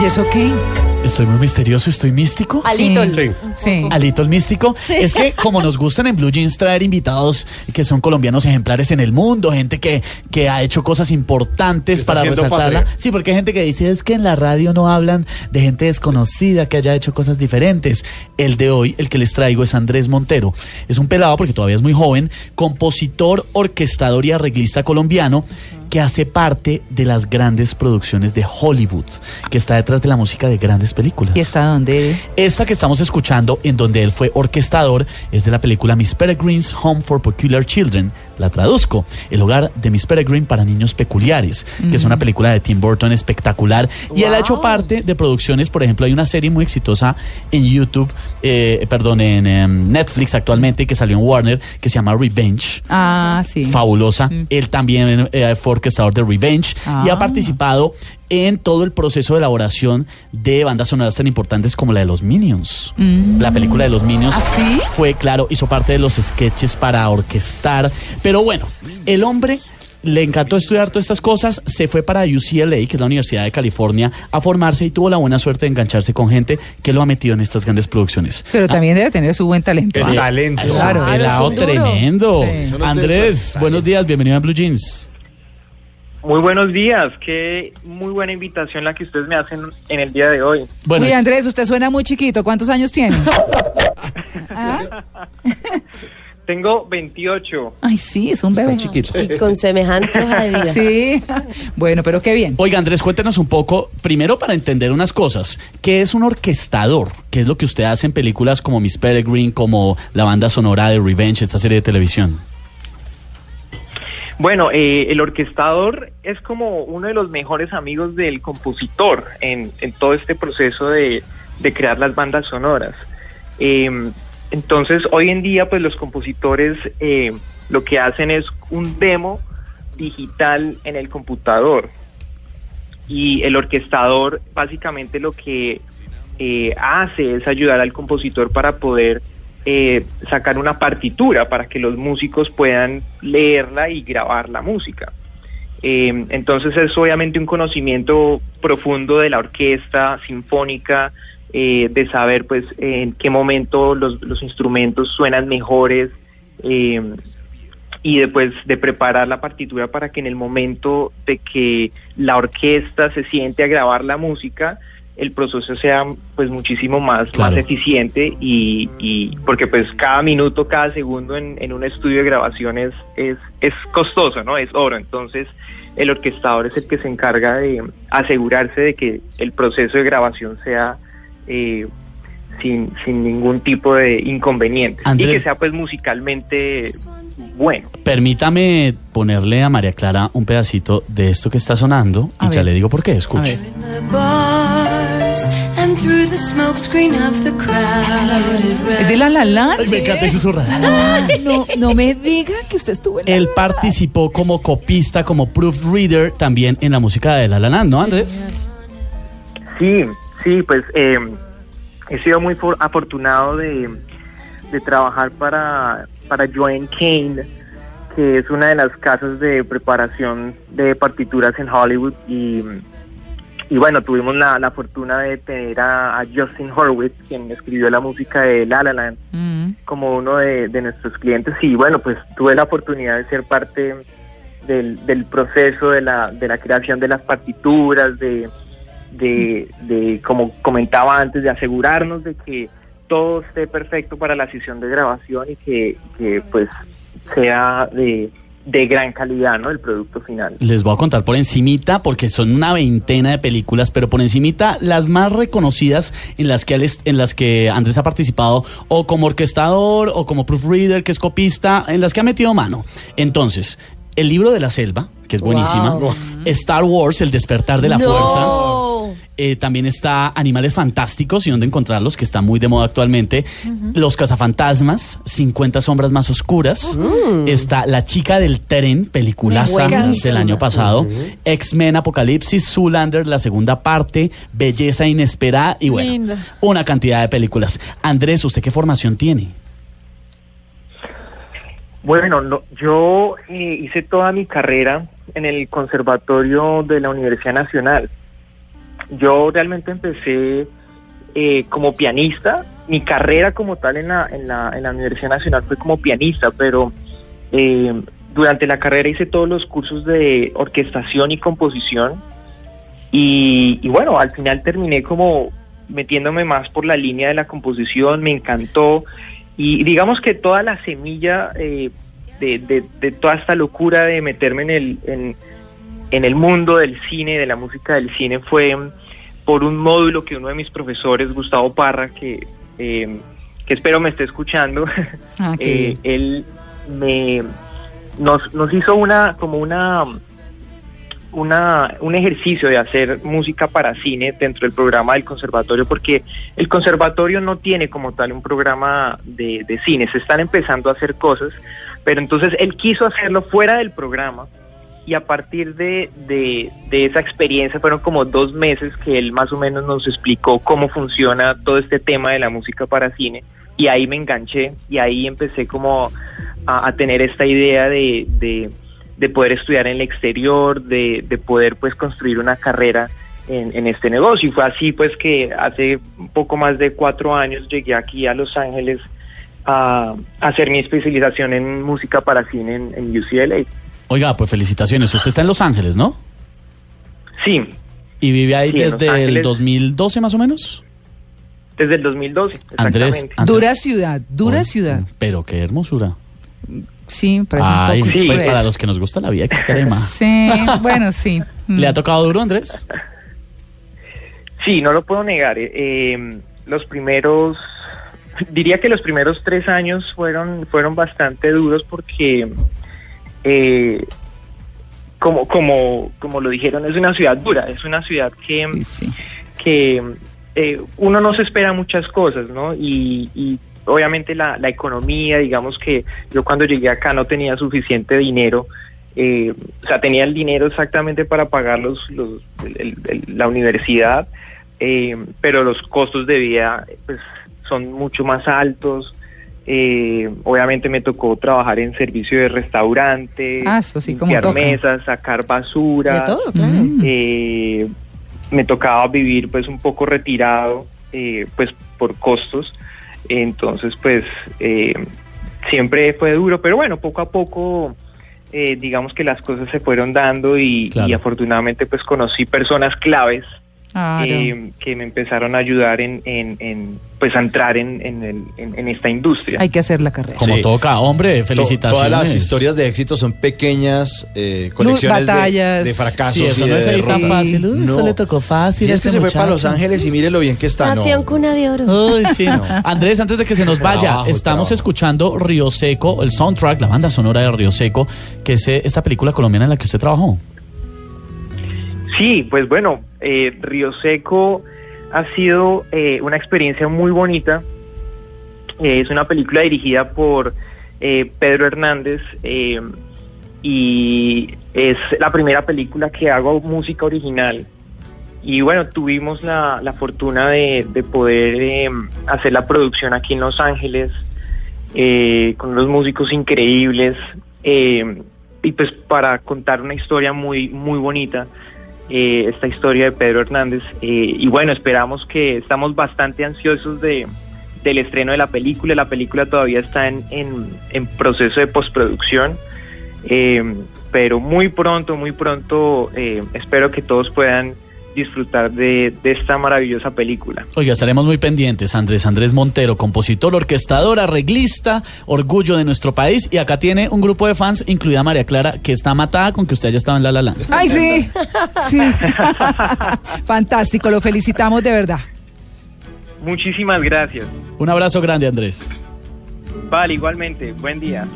¿Y eso qué? Estoy muy misterioso, estoy místico. A Little. Sí. Sí. Alito el místico. Es que como nos gustan en Blue Jeans traer invitados que son colombianos ejemplares en el mundo, gente que, que ha hecho cosas importantes para resaltarla. patria. Sí, porque hay gente que dice es que en la radio no hablan de gente desconocida que haya hecho cosas diferentes. El de hoy, el que les traigo es Andrés Montero. Es un pelado porque todavía es muy joven, compositor, orquestador y arreglista colombiano que hace parte de las grandes producciones de Hollywood, que está detrás de la música de grandes películas. ¿Y está dónde? Esta que estamos escuchando, en donde él fue orquestador, es de la película Miss Peregrine's Home for Peculiar Children. La traduzco, El hogar de Miss Peregrine para niños peculiares, que es una película de Tim Burton espectacular. Y él ha hecho parte de producciones, por ejemplo, hay una serie muy exitosa en YouTube, eh, perdón, en em, Netflix actualmente, que salió en Warner, que se llama Revenge Ah, sí. fabulosa. Él también eh, fue orquestador de Revenge y Ah. ha participado en todo el proceso de elaboración de bandas sonoras tan importantes como la de los Minions. La película de los Minions ¿Ah, sí? fue, claro, hizo parte de los sketches para orquestar. Pero bueno, el hombre le encantó estudiar todas estas cosas, se fue para UCLA, que es la Universidad de California, a formarse y tuvo la buena suerte de engancharse con gente que lo ha metido en estas grandes producciones. Pero también debe tener su buen talento. El ¿ah? talento. Claro. Claro, tremendo. Sí. Andrés, buenos días, bienvenido a Blue Jeans. Muy buenos días, qué muy buena invitación la que ustedes me hacen en el día de hoy. Bueno, Uy, Andrés, usted suena muy chiquito. ¿Cuántos años tiene? ¿Ah? Tengo 28. Ay, sí, es un bebé. chiquito. Y con semejante hoja de vida. Sí. Bueno, pero qué bien. Oiga, Andrés, cuéntenos un poco, primero para entender unas cosas. ¿Qué es un orquestador? ¿Qué es lo que usted hace en películas como Miss Peregrine, como la banda sonora de Revenge, esta serie de televisión? Bueno, eh, el orquestador es como uno de los mejores amigos del compositor en, en todo este proceso de, de crear las bandas sonoras. Eh, entonces, hoy en día, pues los compositores eh, lo que hacen es un demo digital en el computador. Y el orquestador básicamente lo que eh, hace es ayudar al compositor para poder eh, sacar una partitura para que los músicos puedan leerla y grabar la música. Eh, entonces es obviamente un conocimiento profundo de la orquesta sinfónica, eh, de saber pues en qué momento los, los instrumentos suenan mejores y después de preparar la partitura para que en el momento de que la orquesta se siente a grabar la música, el proceso sea pues muchísimo más, Claro. más eficiente y, y porque pues cada minuto, cada segundo en, en un estudio de grabación es, es, es costoso, ¿no? Es oro. Entonces el orquestador es el que se encarga de asegurarse de que el proceso de grabación sea eh, sin, sin ningún tipo de inconveniente y que sea pues musicalmente bueno. Permítame ponerle a María Clara un pedacito de esto que está sonando A y ya le digo por qué. Escuche. ver. The bars and through the smokescreen of the crowded ¿Es de la la la? Ay, me encanta ese susurrar. No, no me diga que usted estuvo en la Él La La. participó como copista, como proofreader también en la música de La La ¿no, Andrés? Sí, sí, pues eh, he sido muy for- afortunado de, de trabajar para, para Joanne Kane, que es una de las casas de preparación de partituras en Hollywood y, y bueno, tuvimos la, la fortuna de tener a, a Justin Horwitz, quien escribió la música de La La Land, Mm. como uno de, de nuestros clientes y bueno, pues tuve la oportunidad de ser parte del, del proceso de la, de la creación de las partituras, de, de, de, como comentaba antes, de asegurarnos de que todo esté perfecto para la sesión de grabación y que, que pues sea de, de gran calidad, ¿no? El producto final. Les voy a contar por encimita, porque son una veintena de películas, pero por encimita las más reconocidas en las que, él es- en las que Andrés ha participado, o como orquestador, o como proofreader, que es copista, en las que ha metido mano. Entonces, el libro de la selva, que es buenísima, Wow. Star Wars, El despertar de la No. fuerza. Eh, también está Animales Fantásticos y dónde encontrarlos, que está muy de moda actualmente. Los Cazafantasmas, 50 Sombras Más Oscuras. Está La Chica del Tren, peliculaza del año pasado. X-Men Apocalipsis, Zoolander, la segunda parte, Belleza Inesperada y bueno, una cantidad de películas. Andrés, ¿usted qué formación tiene? Bueno, no, yo eh, hice toda mi carrera en el Conservatorio de la Universidad Nacional yo realmente empecé eh, como pianista. Mi carrera como tal en la, en la, en la Universidad Nacional fue como pianista, pero eh, durante la carrera hice todos los cursos de orquestación y composición. Y, y bueno, al final terminé como metiéndome más por la línea de la composición, me encantó. Y digamos que toda la semilla eh, de, de- de toda esta locura de meterme en el, en, en el mundo del cine, de la música del cine, fue por un módulo que uno de mis profesores, Gustavo Parra, que, eh, que espero me esté escuchando, Ah, eh, él me nos, nos hizo una como una una un ejercicio de hacer música para cine dentro del programa del conservatorio porque el conservatorio no tiene como tal un programa de, de cine se están empezando a hacer cosas pero entonces él quiso hacerlo fuera del programa y a partir de, de, esa experiencia fueron como dos meses que él más o menos nos explicó cómo funciona todo este tema de la música para cine y ahí me enganché y ahí empecé como a, tener esta idea de, de, de poder estudiar en el exterior, de, de poder pues construir una carrera en, este negocio y fue así pues que hace un poco más de cuatro años llegué aquí a Los Ángeles a, hacer mi especialización en música para cine en UCLA. Oiga, pues felicitaciones. Usted está en Los Ángeles, ¿no? Sí, Y vive ahí Sí, desde el Ángeles. 2012 más o menos. desde el 2012, Andrés, exactamente. Andrés- Dura ciudad, dura ciudad. Pero qué hermosura. Sí, parece Ay, un poco sí. pues para los que nos gusta la vida extrema. Sí, bueno, sí. ¿Le ha tocado duro, Andrés? Sí, no lo puedo negar. eh, eh, los primeros, diría que los primeros tres años fueron, fueron bastante duros porque, eh, como, como, como lo dijeron, es una ciudad dura, es una ciudad que, Sí, sí. que eh, uno no se espera muchas cosas, ¿no? Y, y obviamente la, la economía, digamos que yo cuando llegué acá no tenía suficiente dinero, eh, o sea, tenía el dinero exactamente para pagar los, los- el- el- la universidad, eh, pero los costos de vida pues, son mucho más altos. Eh, obviamente me tocó trabajar en servicio de restaurante, Ah, eso sí, como limpiar toca. mesas, sacar basura. De todo, claro. Mm. Eh, me tocaba vivir pues un poco retirado eh, pues por costos entonces pues eh, siempre fue duro pero bueno poco a poco eh, digamos que las cosas se fueron dando y, Claro. y afortunadamente pues conocí personas claves Claro. eh, que me empezaron a ayudar en, en- en, pues a entrar en, en, el- en- en esta industria Hay que hacer la carrera. Como Sí. toca, hombre, To- felicitaciones. Todas las historias de éxito son pequeñas eh, colecciones de- batallas. de, fracasos. Sí, eso y no es tan fácil. Uy, No. Eso le tocó fácil. Y es que este se fue para Los. Ángeles y mire lo bien que está. Nació en No. cuna de oro. Uy, sí. Andrés, antes de que se nos vaya, Trabajo, estamos trabajo. escuchando Río Seco, el soundtrack, la banda sonora de Río Seco, que es eh, esta película colombiana en la que usted trabajó. Sí, pues bueno, eh, Río Seco ha sido eh, una experiencia muy bonita. Eh, es una película dirigida por eh, Pedro Hernández eh, y es la primera película que hago música original. Y bueno, tuvimos la, la fortuna de, de poder hacer la producción aquí en Los Ángeles con unos músicos increíbles y pues para contar una historia muy muy bonita eh, esta historia de Pedro Hernández eh, y bueno esperamos que estamos bastante ansiosos de del estreno de la película. La película todavía está en, en, proceso de postproducción eh, pero muy pronto muy pronto eh, espero que todos puedan disfrutar de, de esta maravillosa película Oiga, estaremos muy pendientes. Andrés Andrés Montero, compositor, orquestador, arreglista, orgullo de nuestro país. Y acá tiene un grupo de fans, incluida María Clara, que está matada con que usted haya estado en La La Land. Ay, sí. Sí. Fantástico, lo felicitamos de verdad. muchísimas gracias Un abrazo grande, Andrés. vale igualmente buen día